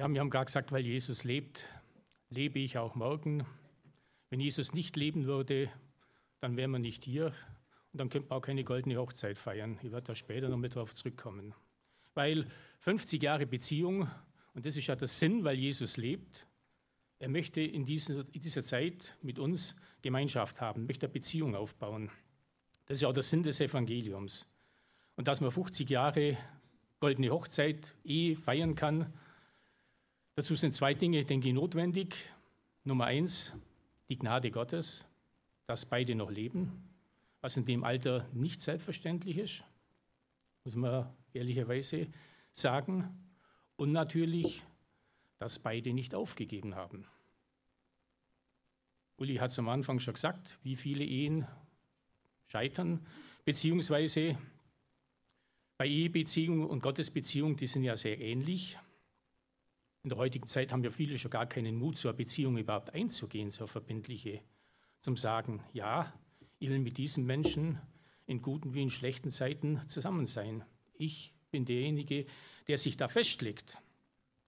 Ja, wir haben gerade gesagt, weil Jesus lebt, lebe ich auch morgen. Wenn Jesus nicht leben würde, dann wären wir nicht hier und dann könnte man auch keine goldene Hochzeit feiern. Ich werde da später noch mit darauf zurückkommen. Weil 50 Jahre Beziehung, und das ist ja der Sinn, weil Jesus lebt, er möchte in dieser, in dieser Zeit mit uns Gemeinschaft haben, möchte eine Beziehung aufbauen. Das ist ja auch der Sinn des Evangeliums. Und dass man 50 Jahre goldene Hochzeit, Ehe feiern kann, dazu sind zwei Dinge, denke ich, notwendig. Nummer eins, die Gnade Gottes, dass beide noch leben, was in dem Alter nicht selbstverständlich ist, muss man ehrlicherweise sagen. Und natürlich, dass beide nicht aufgegeben haben. Uli hat es am Anfang schon gesagt, wie viele Ehen scheitern, beziehungsweise bei Ehebeziehungen und Gottesbeziehungen, die sind ja sehr ähnlich. In der heutigen Zeit haben ja viele schon gar keinen Mut, so eine Beziehung überhaupt einzugehen, so eine verbindliche, zum Sagen, ja, ich will mit diesem Menschen in guten wie in schlechten Zeiten zusammen sein. Ich bin derjenige, der sich da festlegt.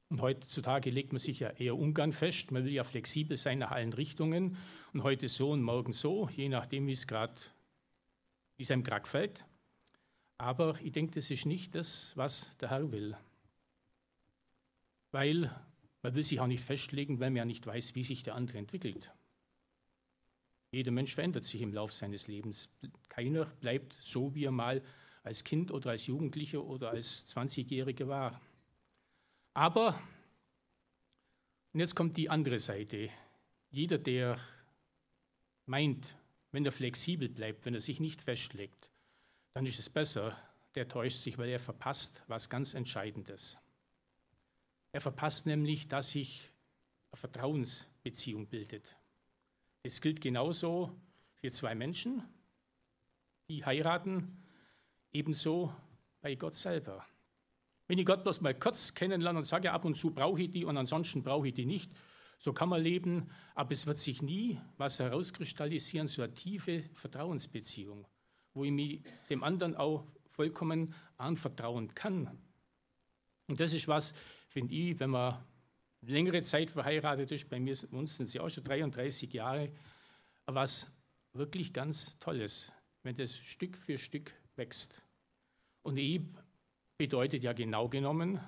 Und heutzutage legt man sich ja eher ungern fest. Man will ja flexibel sein nach allen Richtungen. Und heute so und morgen so, je nachdem, wie es gerade, wie es einem gerade gefällt. Aber ich denke, das ist nicht das, was der Herr will. Weil man will sich auch nicht festlegen, weil man ja nicht weiß, wie sich der andere entwickelt. Jeder Mensch verändert sich im Laufe seines Lebens. Keiner bleibt so, wie er mal als Kind oder als Jugendlicher oder als 20-Jähriger war. Aber, und jetzt kommt die andere Seite, jeder, der meint, wenn er flexibel bleibt, wenn er sich nicht festlegt, dann ist es besser, der täuscht sich, weil er verpasst was ganz Entscheidendes. Er verpasst nämlich, dass sich eine Vertrauensbeziehung bildet. Es gilt genauso für zwei Menschen, die heiraten, ebenso bei Gott selber. Wenn ich Gott bloß mal kurz kennenlerne und sage, ab und zu brauche ich die und ansonsten brauche ich die nicht, so kann man leben, aber es wird sich nie was herauskristallisieren, so eine tiefe Vertrauensbeziehung wo ich mich dem anderen auch vollkommen anvertrauen kann. Und das ist was, finde ich, wenn man längere Zeit verheiratet ist, bei mir sind sie auch schon 33 Jahre, was wirklich ganz Tolles, wenn das Stück für Stück wächst. Und Ehe bedeutet ja genau genommen,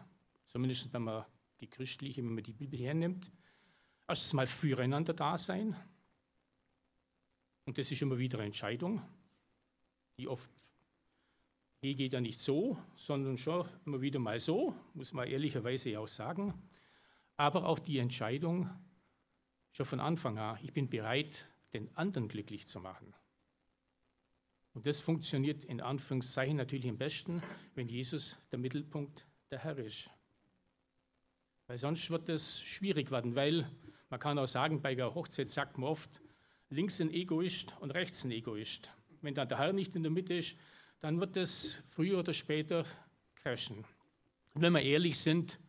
zumindest wenn man die christliche, wenn man die Bibel hernimmt, erstens mal füreinander da sein. Und das ist immer wieder eine Entscheidung die oft, hier geht ja nicht so, sondern schon immer wieder mal so, muss man ehrlicherweise auch sagen. Aber auch die Entscheidung, schon von Anfang an, ich bin bereit, den anderen glücklich zu machen. Und das funktioniert in Anführungszeichen natürlich am besten, wenn Jesus der Mittelpunkt der Herr ist. Weil sonst wird es schwierig werden, weil man kann auch sagen, bei der Hochzeit sagt man oft, links ein Egoist und rechts ein Egoist wenn dann der Herr nicht in der Mitte ist, dann wird es früher oder später crashen. Und wenn wir ehrlich sind,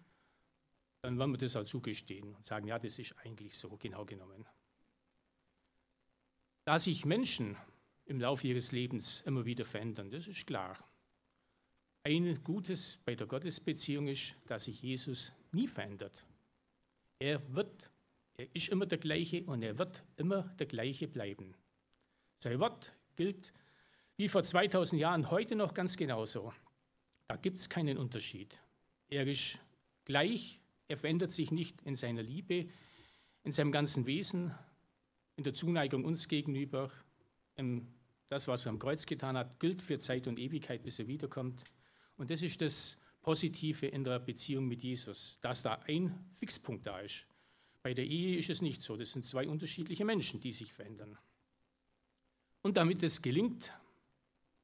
dann wollen wir das auch zugestehen und sagen, ja, das ist eigentlich so, genau genommen. Da sich Menschen im Laufe ihres Lebens immer wieder verändern, das ist klar. Ein Gutes bei der Gottesbeziehung ist, dass sich Jesus nie verändert. Er wird, er ist immer der gleiche und er wird immer der gleiche bleiben. Sein Wort gilt wie vor 2000 Jahren heute noch ganz genauso. Da gibt es keinen Unterschied. Er ist gleich, er verändert sich nicht in seiner Liebe, in seinem ganzen Wesen, in der Zuneigung uns gegenüber. Das, was er am Kreuz getan hat, gilt für Zeit und Ewigkeit, bis er wiederkommt. Und das ist das Positive in der Beziehung mit Jesus, dass da ein Fixpunkt da ist. Bei der Ehe ist es nicht so. Das sind zwei unterschiedliche Menschen, die sich verändern. Und damit es gelingt,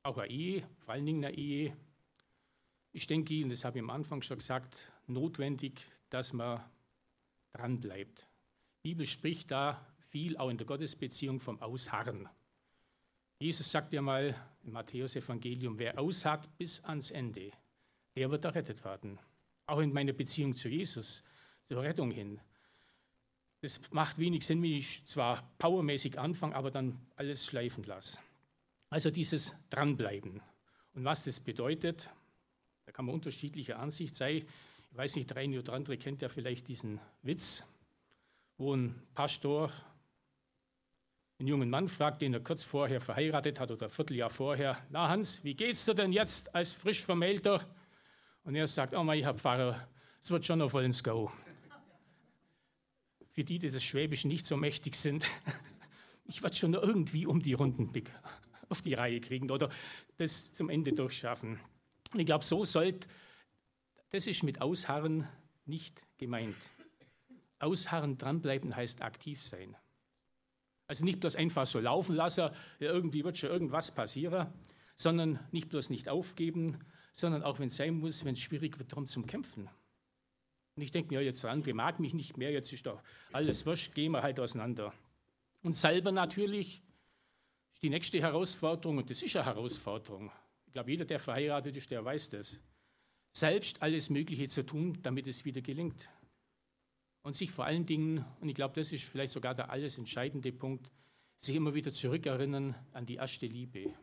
auch eine Ehe, vor allen Dingen eine Ehe, ich denke, und das habe ich am Anfang schon gesagt, notwendig, dass man dranbleibt. Die Bibel spricht da viel, auch in der Gottesbeziehung, vom Ausharren. Jesus sagt ja mal im Matthäus-Evangelium: Wer ausharrt bis ans Ende, der wird errettet werden. Auch in meiner Beziehung zu Jesus, zur Rettung hin. Das macht wenig Sinn, wenn ich zwar powermäßig anfange, aber dann alles schleifen lasse. Also dieses Dranbleiben. Und was das bedeutet, da kann man unterschiedlicher Ansicht sein. Ich weiß nicht, der eine oder andere kennt ja vielleicht diesen Witz, wo ein Pastor einen jungen Mann fragt, den er kurz vorher verheiratet hat oder ein Vierteljahr vorher, na Hans, wie geht's dir denn jetzt als frisch Vermählter? Und er sagt, oh mein Herr Pfarrer, es wird schon auf ins Go. Für die, die das Schwäbische nicht so mächtig sind, ich werde schon irgendwie um die Runden auf die Reihe kriegen oder das zum Ende durchschaffen. Und ich glaube, so sollte, das ist mit Ausharren nicht gemeint. Ausharren, dranbleiben heißt aktiv sein. Also nicht bloß einfach so laufen lassen, ja, irgendwie wird schon irgendwas passieren, sondern nicht bloß nicht aufgeben, sondern auch wenn es sein muss, wenn es schwierig wird, darum zum Kämpfen. Und ich denke mir, ja, jetzt der andere mag mich nicht mehr, jetzt ist doch alles wurscht, gehen wir halt auseinander. Und selber natürlich die nächste Herausforderung, und das ist eine Herausforderung. Ich glaube, jeder, der verheiratet ist, der weiß das. Selbst alles Mögliche zu tun, damit es wieder gelingt und sich vor allen Dingen, und ich glaube, das ist vielleicht sogar der alles entscheidende Punkt, sich immer wieder zurückerinnern an die erste Liebe.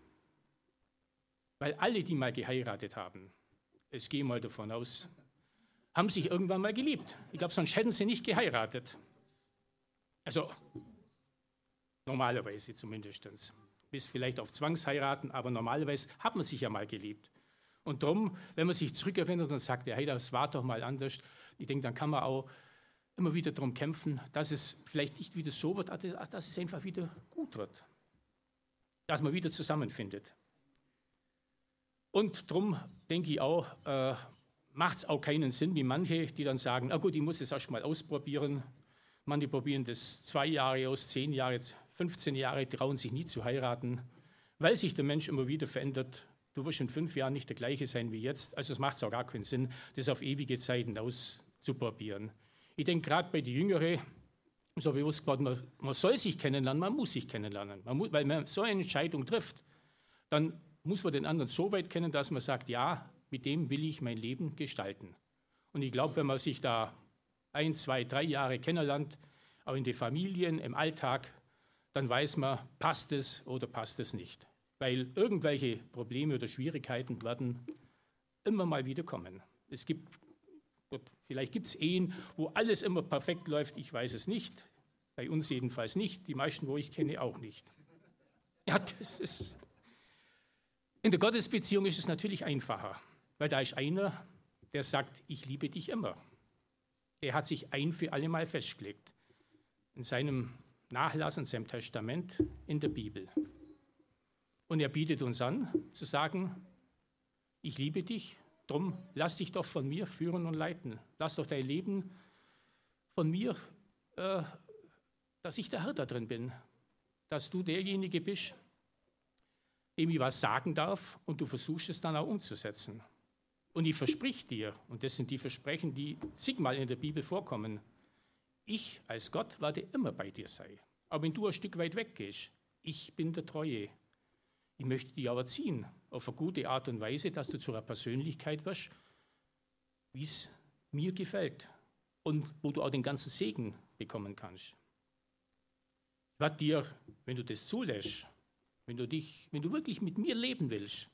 Weil alle, die mal geheiratet haben, es gehe mal davon aus, haben sich irgendwann mal geliebt. Ich glaube, sonst hätten sie nicht geheiratet. Also normalerweise zumindest. Bis vielleicht auf Zwangsheiraten, aber normalerweise hat man sich ja mal geliebt. Und darum, wenn man sich zurückerinnert und sagt, hey, das war doch mal anders, ich denke, dann kann man auch immer wieder darum kämpfen, dass es vielleicht nicht wieder so wird, dass es einfach wieder gut wird. Dass man wieder zusammenfindet. Und darum denke ich auch, äh, macht es auch keinen Sinn, wie manche, die dann sagen, na gut, ich muss es erst mal ausprobieren. Manche probieren das zwei Jahre aus, zehn Jahre, 15 Jahre, trauen sich nie zu heiraten, weil sich der Mensch immer wieder verändert. Du wirst in fünf Jahren nicht der gleiche sein wie jetzt. Also es macht auch gar keinen Sinn, das auf ewige Zeiten auszuprobieren. Ich denke gerade bei den Jüngeren, so bewusst geworden, man, man, soll sich kennenlernen, man muss sich kennenlernen. Man muss, weil man so eine Entscheidung trifft, dann muss man den anderen so weit kennen, dass man sagt, ja, mit dem will ich mein Leben gestalten. Und ich glaube, wenn man sich da ein, zwei, drei Jahre kennenlernt, auch in den Familien, im Alltag, dann weiß man, passt es oder passt es nicht. Weil irgendwelche Probleme oder Schwierigkeiten werden immer mal wieder kommen. Es gibt vielleicht gibt es Ehen, wo alles immer perfekt läuft, ich weiß es nicht. Bei uns jedenfalls nicht, die meisten, wo ich kenne, auch nicht. Ja, das ist. In der Gottesbeziehung ist es natürlich einfacher, weil da ist einer, der sagt, ich liebe dich immer. Er hat sich ein für alle Mal festgelegt. In seinem Nachlass, in seinem Testament, in der Bibel. Und er bietet uns an, zu sagen, ich liebe dich Drum lass dich doch von mir führen und leiten. Lass doch dein Leben von mir, äh, dass ich der Herr da drin bin. Dass du derjenige bist, dem ich was sagen darf und du versuchst es dann auch umzusetzen. Und ich versprich dir, und das sind die Versprechen, die zigmal in der Bibel vorkommen, ich als Gott werde immer bei dir sein. Aber wenn du ein Stück weit weggehst, ich bin der Treue. Ich möchte dich aber ziehen auf eine gute Art und Weise, dass du zu einer Persönlichkeit wirst, wie es mir gefällt und wo du auch den ganzen Segen bekommen kannst. Ich werde dir, wenn du das zulässt, wenn du, dich, wenn du wirklich mit mir leben willst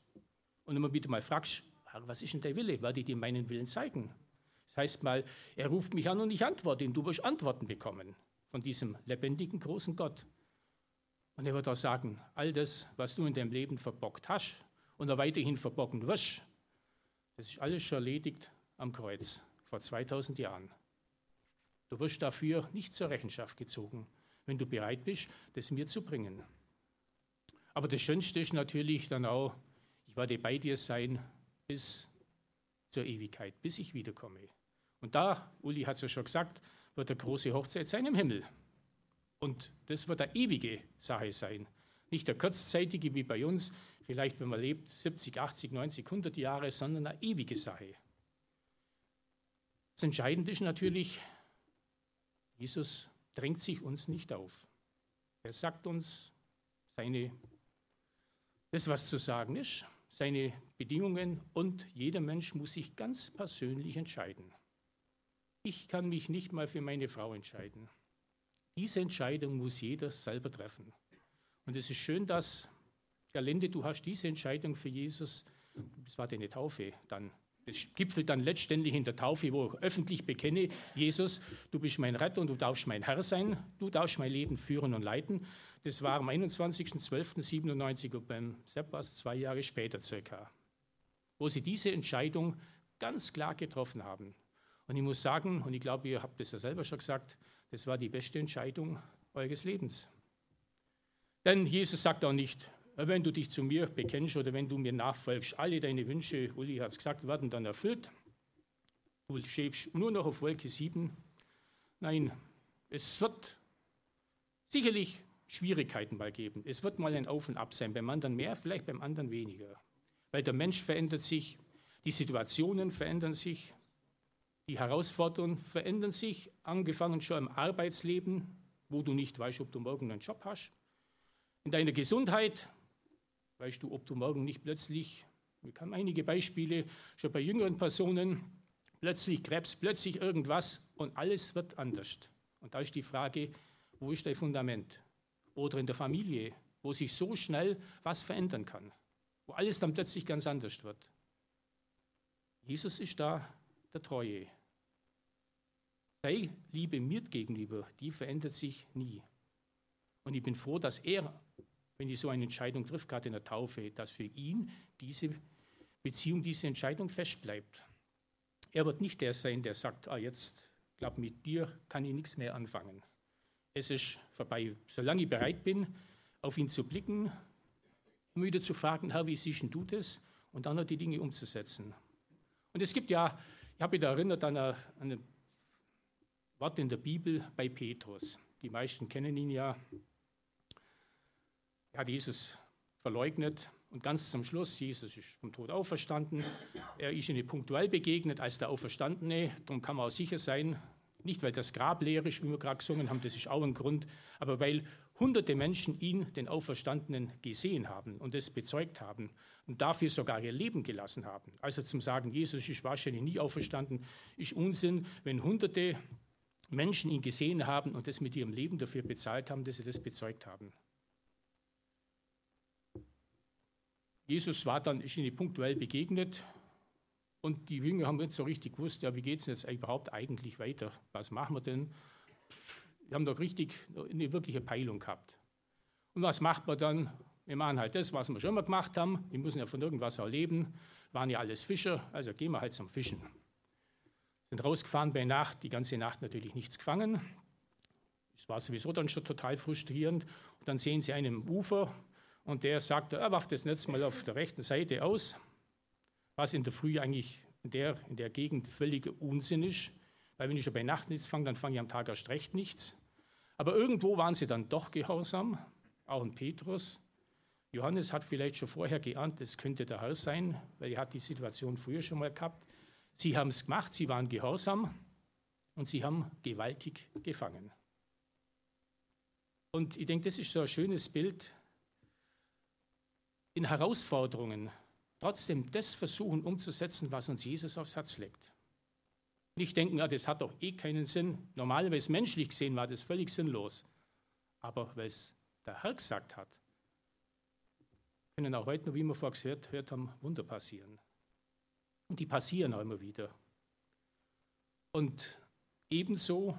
und immer wieder mal fragst, was ist denn dein Wille, werde ich dir meinen Willen zeigen. Das heißt mal, er ruft mich an und ich antworte ihm, du wirst Antworten bekommen von diesem lebendigen, großen Gott. Und er wird auch sagen, all das, was du in deinem Leben verbockt hast und auch weiterhin verbocken wirst, das ist alles schon erledigt am Kreuz vor 2000 Jahren. Du wirst dafür nicht zur Rechenschaft gezogen, wenn du bereit bist, das mir zu bringen. Aber das Schönste ist natürlich dann auch, ich werde bei dir sein bis zur Ewigkeit, bis ich wiederkomme. Und da, Uli hat es ja schon gesagt, wird der große Hochzeit sein im Himmel. Und das wird eine ewige Sache sein. Nicht der kurzzeitige wie bei uns, vielleicht wenn man lebt 70, 80, 90, 100 Jahre, sondern eine ewige Sache. Das Entscheidende ist natürlich, Jesus drängt sich uns nicht auf. Er sagt uns seine, das, was zu sagen ist, seine Bedingungen und jeder Mensch muss sich ganz persönlich entscheiden. Ich kann mich nicht mal für meine Frau entscheiden. Diese Entscheidung muss jeder selber treffen. Und es ist schön, dass, Galende, du hast diese Entscheidung für Jesus, das war deine Taufe dann, Das gipfelt dann letztendlich in der Taufe, wo ich öffentlich bekenne, Jesus, du bist mein Retter und du darfst mein Herr sein, du darfst mein Leben führen und leiten. Das war am 21.12.97 und beim Seppas zwei Jahre später circa, wo sie diese Entscheidung ganz klar getroffen haben. Und ich muss sagen, und ich glaube, ihr habt es ja selber schon gesagt, das war die beste Entscheidung eures Lebens. Denn Jesus sagt auch nicht, wenn du dich zu mir bekennst oder wenn du mir nachfolgst, alle deine Wünsche, Uli hat es gesagt, werden dann erfüllt. Du schwebst nur noch auf Wolke 7. Nein, es wird sicherlich Schwierigkeiten mal geben. Es wird mal ein Auf und Ab sein, beim anderen mehr, vielleicht beim anderen weniger. Weil der Mensch verändert sich, die Situationen verändern sich, die Herausforderungen verändern sich, angefangen schon im Arbeitsleben, wo du nicht weißt, ob du morgen einen Job hast. In deiner Gesundheit weißt du, ob du morgen nicht plötzlich, wir haben einige Beispiele schon bei jüngeren Personen, plötzlich Krebs, plötzlich irgendwas und alles wird anders. Und da ist die Frage, wo ist dein Fundament? Oder in der Familie, wo sich so schnell was verändern kann, wo alles dann plötzlich ganz anders wird. Jesus ist da der Treue. Sei Liebe mir gegenüber, die verändert sich nie. Und ich bin froh, dass er, wenn ich so eine Entscheidung trifft, gerade in der Taufe, dass für ihn diese Beziehung, diese Entscheidung festbleibt. Er wird nicht der sein, der sagt, ah, jetzt, glaube mit dir kann ich nichts mehr anfangen. Es ist vorbei. Solange ich bereit bin, auf ihn zu blicken, wieder zu fragen, Herr, wie siehst du das? Und dann noch die Dinge umzusetzen. Und es gibt ja, ich habe mich erinnert an ein Wort in der Bibel bei Petrus. Die meisten kennen ihn ja. Er hat Jesus verleugnet und ganz zum Schluss, Jesus ist vom Tod auferstanden. Er ist ihnen punktuell begegnet als der Auferstandene. Darum kann man auch sicher sein, nicht weil das Grab leer ist, wie wir gerade gesungen haben, das ist auch ein Grund, aber weil hunderte Menschen ihn, den Auferstandenen, gesehen haben und es bezeugt haben und dafür sogar ihr Leben gelassen haben. Also zum Sagen, Jesus ist wahrscheinlich nie auferstanden, ist Unsinn, wenn hunderte Menschen ihn gesehen haben und das mit ihrem Leben dafür bezahlt haben, dass sie das bezeugt haben. Jesus war dann, ist ihnen punktuell begegnet und die Jünger haben nicht so richtig gewusst, ja, wie geht es jetzt überhaupt eigentlich weiter? Was machen wir denn? Wir haben doch richtig eine wirkliche Peilung gehabt. Und was macht man dann? Wir machen halt das, was wir schon mal gemacht haben. Wir müssen ja von irgendwas auch leben. Waren ja alles Fischer, also gehen wir halt zum Fischen. Sind rausgefahren bei Nacht, die ganze Nacht natürlich nichts gefangen. Es war sowieso dann schon total frustrierend. Und dann sehen sie einen Ufer und der sagt, er warf das Netz mal auf der rechten Seite aus, was in der Früh eigentlich in der, in der Gegend völlig Unsinn ist. Weil wenn ich schon bei Nacht nichts fange, dann fange ich am Tag erst recht nichts. Aber irgendwo waren sie dann doch gehorsam, auch ein Petrus. Johannes hat vielleicht schon vorher geahnt, es könnte der Herr sein, weil er hat die Situation früher schon mal gehabt. Sie haben es gemacht, sie waren gehorsam und sie haben gewaltig gefangen. Und ich denke, das ist so ein schönes Bild. In Herausforderungen trotzdem das versuchen umzusetzen, was uns Jesus aufs Herz legt. Nicht denken, ja, das hat doch eh keinen Sinn. Normalerweise menschlich gesehen war das völlig sinnlos. Aber weil es der Herr gesagt hat, können auch heute noch, wie wir vorher gehört, gehört haben, Wunder passieren. Und die passieren auch immer wieder. Und ebenso,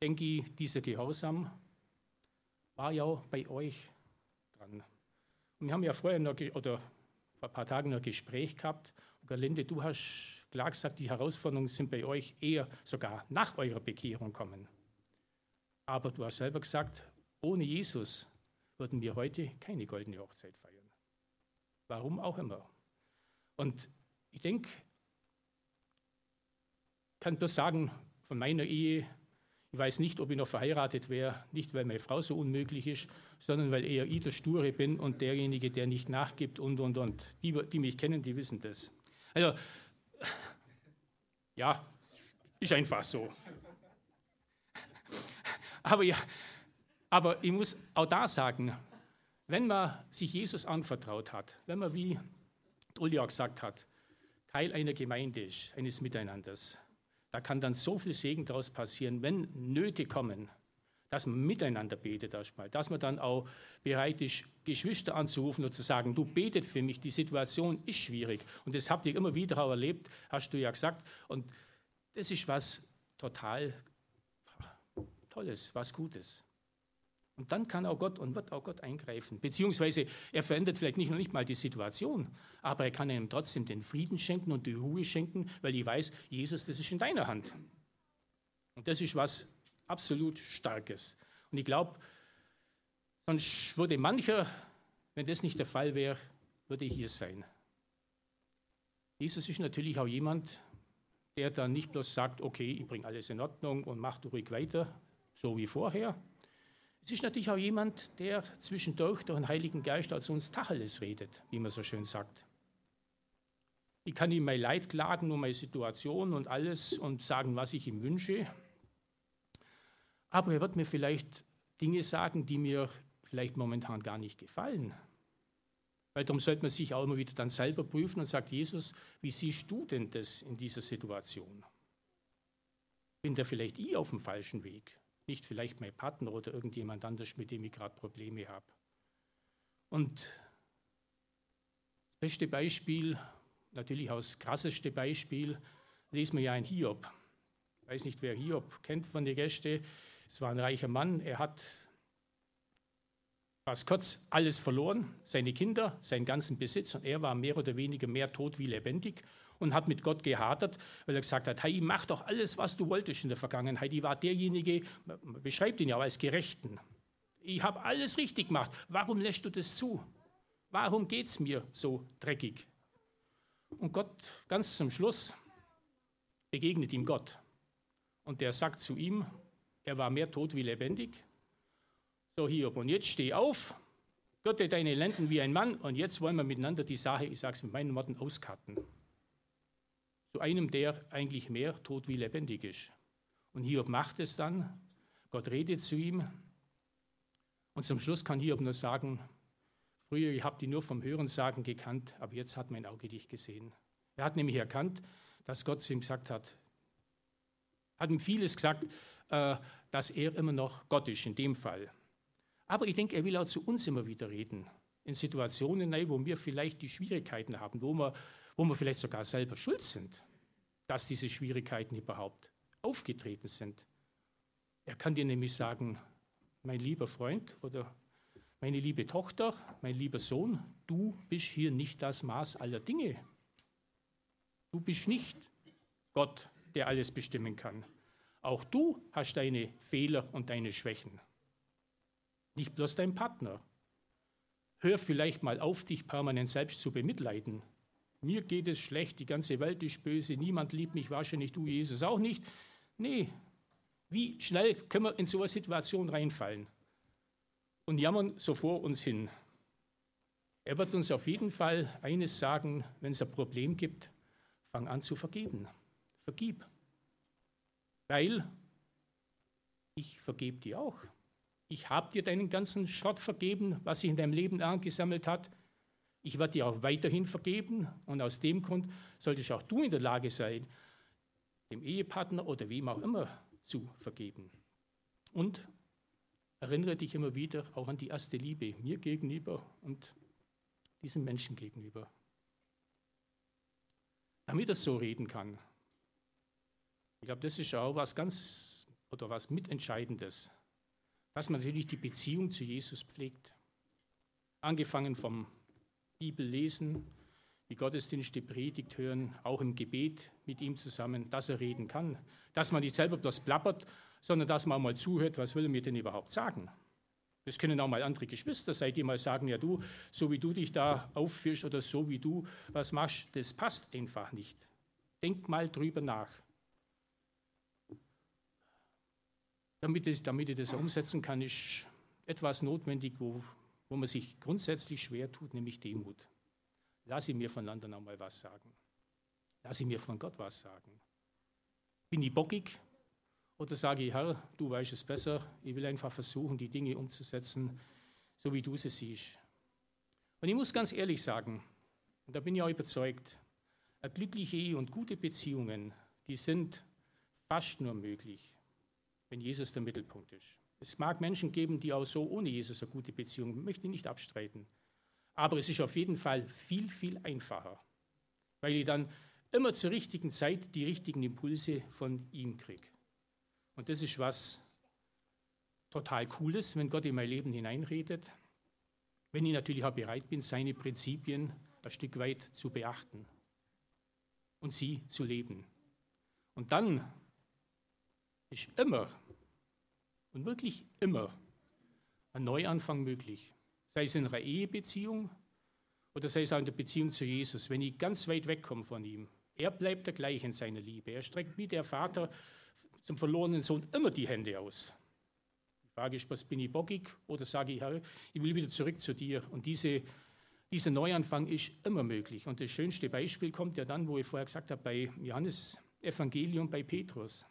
denke ich, dieser Gehorsam war ja auch bei euch dran. Und wir haben ja vorher noch, oder vor ein paar Tagen ein Gespräch gehabt. Und Gerlinde, du hast klar gesagt, die Herausforderungen sind bei euch eher sogar nach eurer Bekehrung kommen. Aber du hast selber gesagt, ohne Jesus würden wir heute keine goldene Hochzeit feiern. Warum auch immer. Und ich denke, kann bloß sagen, von meiner Ehe, ich weiß nicht, ob ich noch verheiratet wäre, nicht weil meine Frau so unmöglich ist, sondern weil eher ich der Sture bin und derjenige, der nicht nachgibt und, und, und. Die, die mich kennen, die wissen das. Also, ja, ist einfach so. Aber, ja, aber ich muss auch da sagen, wenn man sich Jesus anvertraut hat, wenn man, wie Uli auch gesagt hat, Teil einer Gemeinde ist, eines Miteinanders, da kann dann so viel Segen daraus passieren, wenn Nöte kommen, dass man miteinander betet erstmal, dass man dann auch bereit ist, Geschwister anzurufen und zu sagen, du betet für mich, die Situation ist schwierig. Und das habt ihr immer wieder auch erlebt, hast du ja gesagt. Und das ist was total Tolles, was Gutes. Und dann kann auch Gott und wird auch Gott eingreifen. Beziehungsweise er verändert vielleicht nicht noch nicht mal die Situation, aber er kann ihm trotzdem den Frieden schenken und die Ruhe schenken, weil ich weiß, Jesus, das ist in deiner Hand. Und das ist was absolut Starkes. Und ich glaube, sonst würde mancher, wenn das nicht der Fall wäre, würde hier sein. Jesus ist natürlich auch jemand, der dann nicht bloß sagt, okay, ich bringe alles in Ordnung und mach ruhig weiter, so wie vorher, es ist natürlich auch jemand, der zwischendurch durch den Heiligen Geist als uns Tacheles redet, wie man so schön sagt. Ich kann ihm mein Leid klagen und meine Situation und alles und sagen, was ich ihm wünsche. Aber er wird mir vielleicht Dinge sagen, die mir vielleicht momentan gar nicht gefallen. Weil darum sollte man sich auch immer wieder dann selber prüfen und sagt, Jesus, wie siehst du denn das in dieser Situation? Bin da vielleicht ich auf dem falschen Weg? Nicht vielleicht mein Partner oder irgendjemand anders, mit dem ich gerade Probleme habe. Und das beste Beispiel, natürlich auch das krasseste Beispiel, lesen wir ja in Hiob. Ich weiß nicht, wer Hiob kennt von den Gästen. Es war ein reicher Mann, er hat fast kurz alles verloren, seine Kinder, seinen ganzen Besitz und er war mehr oder weniger mehr tot wie lebendig und hat mit Gott gehadert, weil er gesagt hat, hey, mach doch alles, was du wolltest in der Vergangenheit. Ich war derjenige, man beschreibt ihn ja als Gerechten. Ich habe alles richtig gemacht. Warum lässt du das zu? Warum geht es mir so dreckig? Und Gott, ganz zum Schluss, begegnet ihm Gott. Und der sagt zu ihm, er war mehr tot wie lebendig. So, Hiob, und jetzt steh auf, Gürte deine Lenden wie ein Mann und jetzt wollen wir miteinander die Sache, ich sage es mit meinen Worten, auskarten zu einem, der eigentlich mehr tot wie lebendig ist. Und Hiob macht es dann, Gott redet zu ihm und zum Schluss kann Hiob nur sagen, früher, ich habe die nur vom Hörensagen gekannt, aber jetzt hat mein Auge dich gesehen. Er hat nämlich erkannt, dass Gott zu ihm gesagt hat, hat ihm vieles gesagt, äh, dass er immer noch Gott ist in dem Fall. Aber ich denke, er will auch zu uns immer wieder reden. In Situationen, wo wir vielleicht die Schwierigkeiten haben, wo wir wo wir vielleicht sogar selber schuld sind, dass diese Schwierigkeiten überhaupt aufgetreten sind. Er kann dir nämlich sagen, mein lieber Freund oder meine liebe Tochter, mein lieber Sohn, du bist hier nicht das Maß aller Dinge. Du bist nicht Gott, der alles bestimmen kann. Auch du hast deine Fehler und deine Schwächen. Nicht bloß dein Partner. Hör vielleicht mal auf, dich permanent selbst zu bemitleiden mir geht es schlecht, die ganze Welt ist böse, niemand liebt mich, wahrscheinlich du, Jesus, auch nicht. Nee, wie schnell können wir in so eine Situation reinfallen und jammern so vor uns hin? Er wird uns auf jeden Fall eines sagen, wenn es ein Problem gibt, fang an zu vergeben. Vergib. Weil ich vergebe dir auch. Ich habe dir deinen ganzen Schrott vergeben, was sich in deinem Leben angesammelt hat. Ich werde dir auch weiterhin vergeben und aus dem Grund solltest auch du in der Lage sein, dem Ehepartner oder wem auch immer zu vergeben. Und erinnere dich immer wieder auch an die erste Liebe mir gegenüber und diesen Menschen gegenüber. Damit er so reden kann. Ich glaube, das ist auch was ganz oder was mitentscheidendes, dass man natürlich die Beziehung zu Jesus pflegt. Angefangen vom Bibel lesen, die Gottesdienste predigt hören, auch im Gebet mit ihm zusammen, dass er reden kann. Dass man nicht selber bloß plappert, sondern dass man mal zuhört, was will er mir denn überhaupt sagen. Das können auch mal andere Geschwister sein, die mal sagen, ja du, so wie du dich da aufführst oder so wie du was machst, das passt einfach nicht. Denk mal drüber nach. Damit ich das umsetzen kann, ist etwas notwendig, wo wo man sich grundsätzlich schwer tut, nämlich Demut. Lass ich mir von anderen einmal was sagen. Lass ich mir von Gott was sagen. Bin ich bockig oder sage ich, Herr, du weißt es besser, ich will einfach versuchen, die Dinge umzusetzen, so wie du sie siehst. Und ich muss ganz ehrlich sagen, und da bin ich auch überzeugt, eine glückliche Ehe und gute Beziehungen, die sind fast nur möglich, wenn Jesus der Mittelpunkt ist. Es mag Menschen geben, die auch so ohne Jesus eine gute Beziehung haben, möchte ich nicht abstreiten. Aber es ist auf jeden Fall viel, viel einfacher, weil ich dann immer zur richtigen Zeit die richtigen Impulse von ihm kriege. Und das ist was total Cooles, wenn Gott in mein Leben hineinredet, wenn ich natürlich auch bereit bin, seine Prinzipien ein Stück weit zu beachten und sie zu leben. Und dann ist immer und wirklich immer ein Neuanfang möglich. Sei es in einer Ehebeziehung oder sei es auch in der Beziehung zu Jesus. Wenn ich ganz weit wegkomme von ihm, er bleibt der gleich in seiner Liebe. Er streckt wie der Vater zum verlorenen Sohn immer die Hände aus. Die Frage ist, was bin ich bockig oder sage ich, Herr, ich will wieder zurück zu dir. Und diese, dieser Neuanfang ist immer möglich. Und das schönste Beispiel kommt ja dann, wo ich vorher gesagt habe, bei Johannes Evangelium bei Petrus.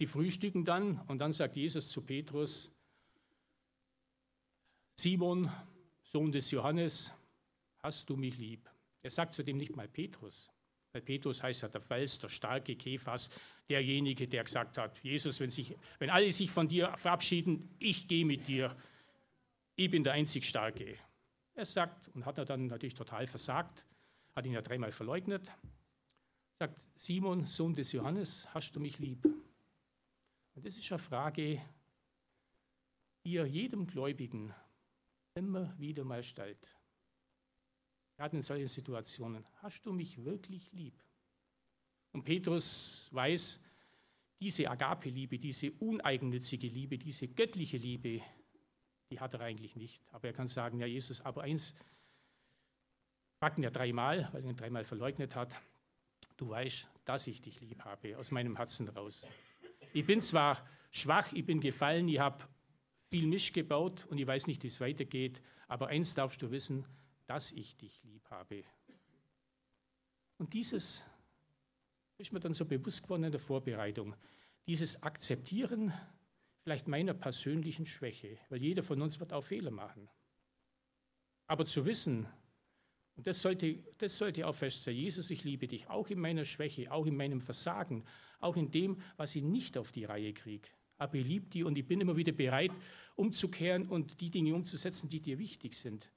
Sie frühstücken dann und dann sagt Jesus zu Petrus, Simon, Sohn des Johannes, hast du mich lieb? Er sagt zudem nicht mal Petrus, weil Petrus heißt ja der Fels, der starke Kephas, derjenige, der gesagt hat, Jesus, wenn, sich, wenn alle sich von dir verabschieden, ich gehe mit dir, ich bin der einzig Starke. Er sagt, und hat er dann natürlich total versagt, hat ihn ja dreimal verleugnet, sagt, Simon, Sohn des Johannes, hast du mich lieb? Und das ist eine Frage, die er jedem Gläubigen immer wieder mal stellt. Gerade in solchen Situationen. Hast du mich wirklich lieb? Und Petrus weiß, diese Agape-Liebe, diese uneigennützige Liebe, diese göttliche Liebe, die hat er eigentlich nicht. Aber er kann sagen, ja Jesus, aber eins, ihn ja dreimal, weil er ihn dreimal verleugnet hat, du weißt, dass ich dich lieb habe, aus meinem Herzen raus. Ich bin zwar schwach, ich bin gefallen, ich habe viel Misch gebaut und ich weiß nicht, wie es weitergeht, aber eins darfst du wissen, dass ich dich lieb habe. Und dieses ist mir dann so bewusst geworden in der Vorbereitung. Dieses Akzeptieren vielleicht meiner persönlichen Schwäche, weil jeder von uns wird auch Fehler machen. Aber zu wissen, und das sollte, das sollte auch fest sein, Jesus, ich liebe dich, auch in meiner Schwäche, auch in meinem Versagen, auch in dem, was ich nicht auf die Reihe kriege. Aber ich liebe die und ich bin immer wieder bereit, umzukehren und die Dinge umzusetzen, die dir wichtig sind.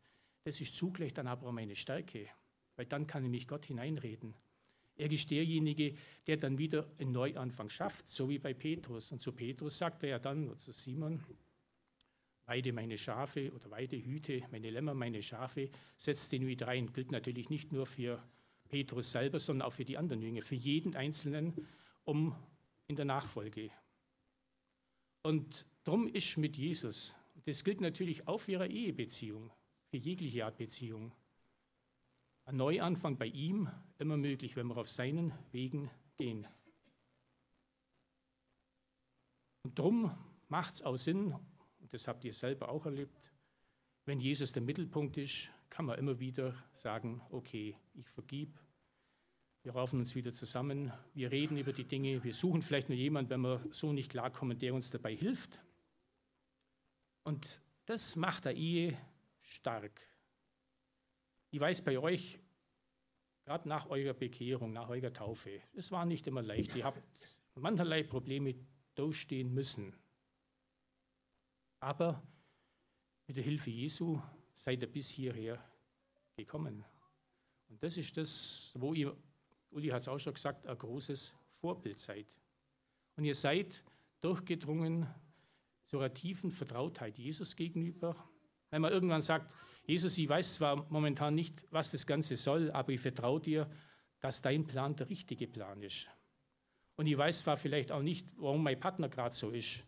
Das ist zugleich dann aber auch meine Stärke, weil dann kann ich mich Gott hineinreden. Er ist derjenige, der dann wieder einen Neuanfang schafft, so wie bei Petrus. Und zu Petrus sagt er ja dann, oder zu Simon, weide meine Schafe oder weide Hüte, meine Lämmer, meine Schafe, setzt den wieder rein. Gilt natürlich nicht nur für Petrus selber, sondern auch für die anderen Jünger, für jeden Einzelnen, um in der Nachfolge. Und darum ist mit Jesus, das gilt natürlich auch für ihre Ehebeziehung, für jegliche Art Beziehung, ein Neuanfang bei ihm immer möglich, wenn wir auf seinen Wegen gehen. Und darum macht es auch Sinn, und das habt ihr selber auch erlebt, wenn Jesus der Mittelpunkt ist, kann man immer wieder sagen, okay, ich vergib, wir raufen uns wieder zusammen, wir reden über die Dinge, wir suchen vielleicht nur jemanden, wenn wir so nicht klarkommen, der uns dabei hilft. Und das macht der Ehe stark. Ich weiß bei euch, gerade nach eurer Bekehrung, nach eurer Taufe, es war nicht immer leicht. Ihr habt mancherlei Probleme durchstehen müssen. Aber mit der Hilfe Jesu seid ihr bis hierher gekommen. Und das ist das, wo ihr Uli hat es auch schon gesagt, ein großes Vorbild seid. Und ihr seid durchgedrungen zu einer tiefen Vertrautheit Jesus gegenüber. Wenn man irgendwann sagt, Jesus, ich weiß zwar momentan nicht, was das Ganze soll, aber ich vertraue dir, dass dein Plan der richtige Plan ist. Und ich weiß zwar vielleicht auch nicht, warum mein Partner gerade so ist,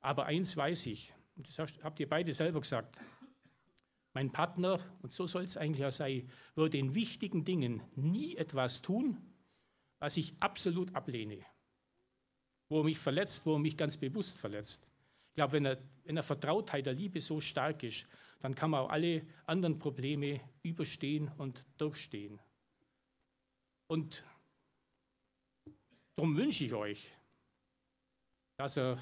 aber eins weiß ich, und das habt ihr beide selber gesagt, mein Partner, und so soll es eigentlich auch sein, würde in wichtigen Dingen nie etwas tun, was ich absolut ablehne, wo er mich verletzt, wo er mich ganz bewusst verletzt. Ich glaube, wenn, er, eine Vertrautheit der Liebe so stark ist, dann kann man auch alle anderen Probleme überstehen und durchstehen. Und darum wünsche ich euch, dass er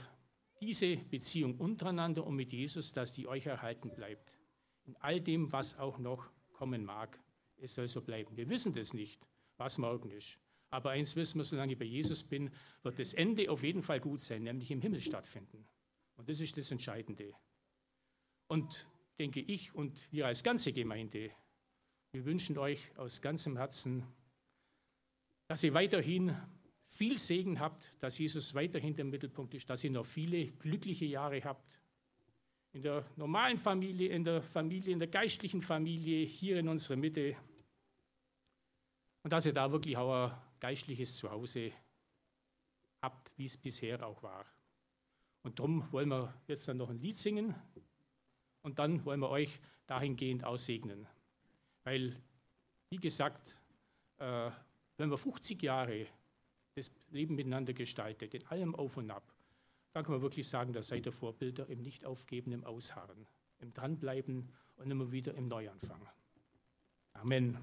diese Beziehung untereinander und mit Jesus, dass die euch erhalten bleibt. In all dem, was auch noch kommen mag. Es soll so bleiben. Wir wissen das nicht, was morgen ist. Aber eins wissen wir, solange ich bei Jesus bin, wird das Ende auf jeden Fall gut sein, nämlich im Himmel stattfinden. Und das ist das Entscheidende. Und denke ich und wir als ganze Gemeinde, wir wünschen euch aus ganzem Herzen, dass ihr weiterhin viel Segen habt, dass Jesus weiterhin der Mittelpunkt ist, dass ihr noch viele glückliche Jahre habt. In der normalen Familie, in der Familie, in der geistlichen Familie, hier in unserer Mitte. Und dass ihr da wirklich auch geistliches Zuhause habt, wie es bisher auch war. Und darum wollen wir jetzt dann noch ein Lied singen und dann wollen wir euch dahingehend aussegnen. Weil, wie gesagt, äh, wenn wir 50 Jahre das Leben miteinander gestaltet, in allem auf und ab, dann kann man wirklich sagen, da seid ihr Vorbilder im Nicht-Aufgeben, im Ausharren, im Dranbleiben und immer wieder im Neuanfang. Amen.